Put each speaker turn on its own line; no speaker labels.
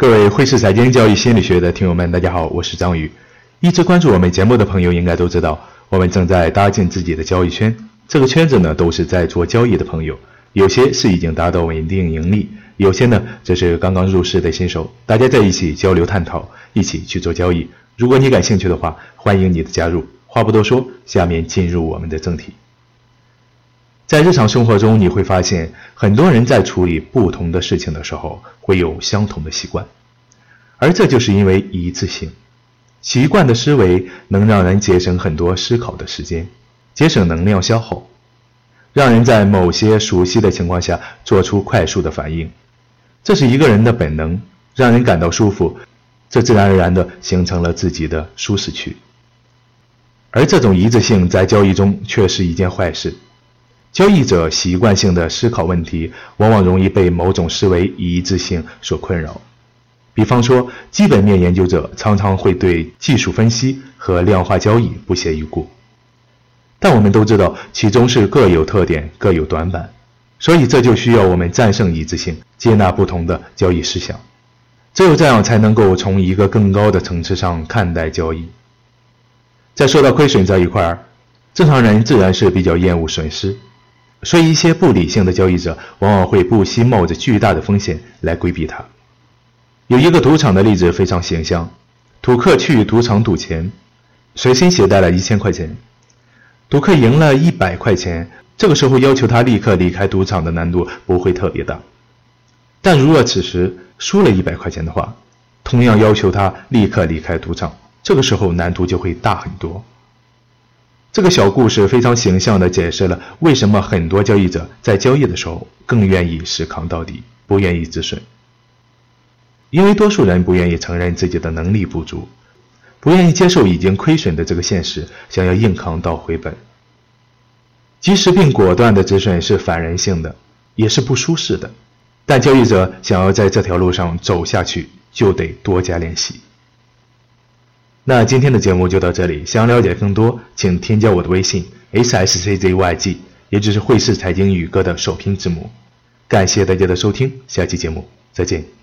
各位汇市财经交易心理学的听友们，大家好，我是张宇。一直关注我们节目的朋友应该都知道，我们正在搭建自己的交易圈。这个圈子呢，都是在做交易的朋友，有些是已经达到稳定盈利，有些呢则是刚刚入市的新手。大家在一起交流探讨，一起去做交易。如果你感兴趣的话，欢迎你的加入。话不多说，下面进入我们的正题。在日常生活中，你会发现很多人在处理不同的事情的时候会有相同的习惯，而这就是因为一致性。习惯的思维能让人节省很多思考的时间，节省能量消耗，让人在某些熟悉的情况下做出快速的反应。这是一个人的本能，让人感到舒服，这自然而然地形成了自己的舒适区。而这种一致性在交易中却是一件坏事。交易者习惯性的思考问题，往往容易被某种思维一致性所困扰。比方说，基本面研究者常常会对技术分析和量化交易不屑一顾。但我们都知道，其中是各有特点、各有短板，所以这就需要我们战胜一致性，接纳不同的交易思想。只有这样，才能够从一个更高的层次上看待交易。在说到亏损这一块儿，正常人自然是比较厌恶损失。所以，一些不理性的交易者往往会不惜冒着巨大的风险来规避它。有一个赌场的例子非常形象：赌客去赌场赌钱，随身携带了一千块钱。赌客赢了一百块钱，这个时候要求他立刻离开赌场的难度不会特别大。但如果此时输了一百块钱的话，同样要求他立刻离开赌场，这个时候难度就会大很多。这个小故事非常形象地解释了为什么很多交易者在交易的时候更愿意死扛到底，不愿意止损。因为多数人不愿意承认自己的能力不足，不愿意接受已经亏损的这个现实，想要硬扛到回本。及时并果断的止损是反人性的，也是不舒适的。但交易者想要在这条路上走下去，就得多加练习。那今天的节目就到这里，想了解更多，请添加我的微信 s s c z y g，也就是汇市财经宇哥的首拼字母。感谢大家的收听，下期节目再见。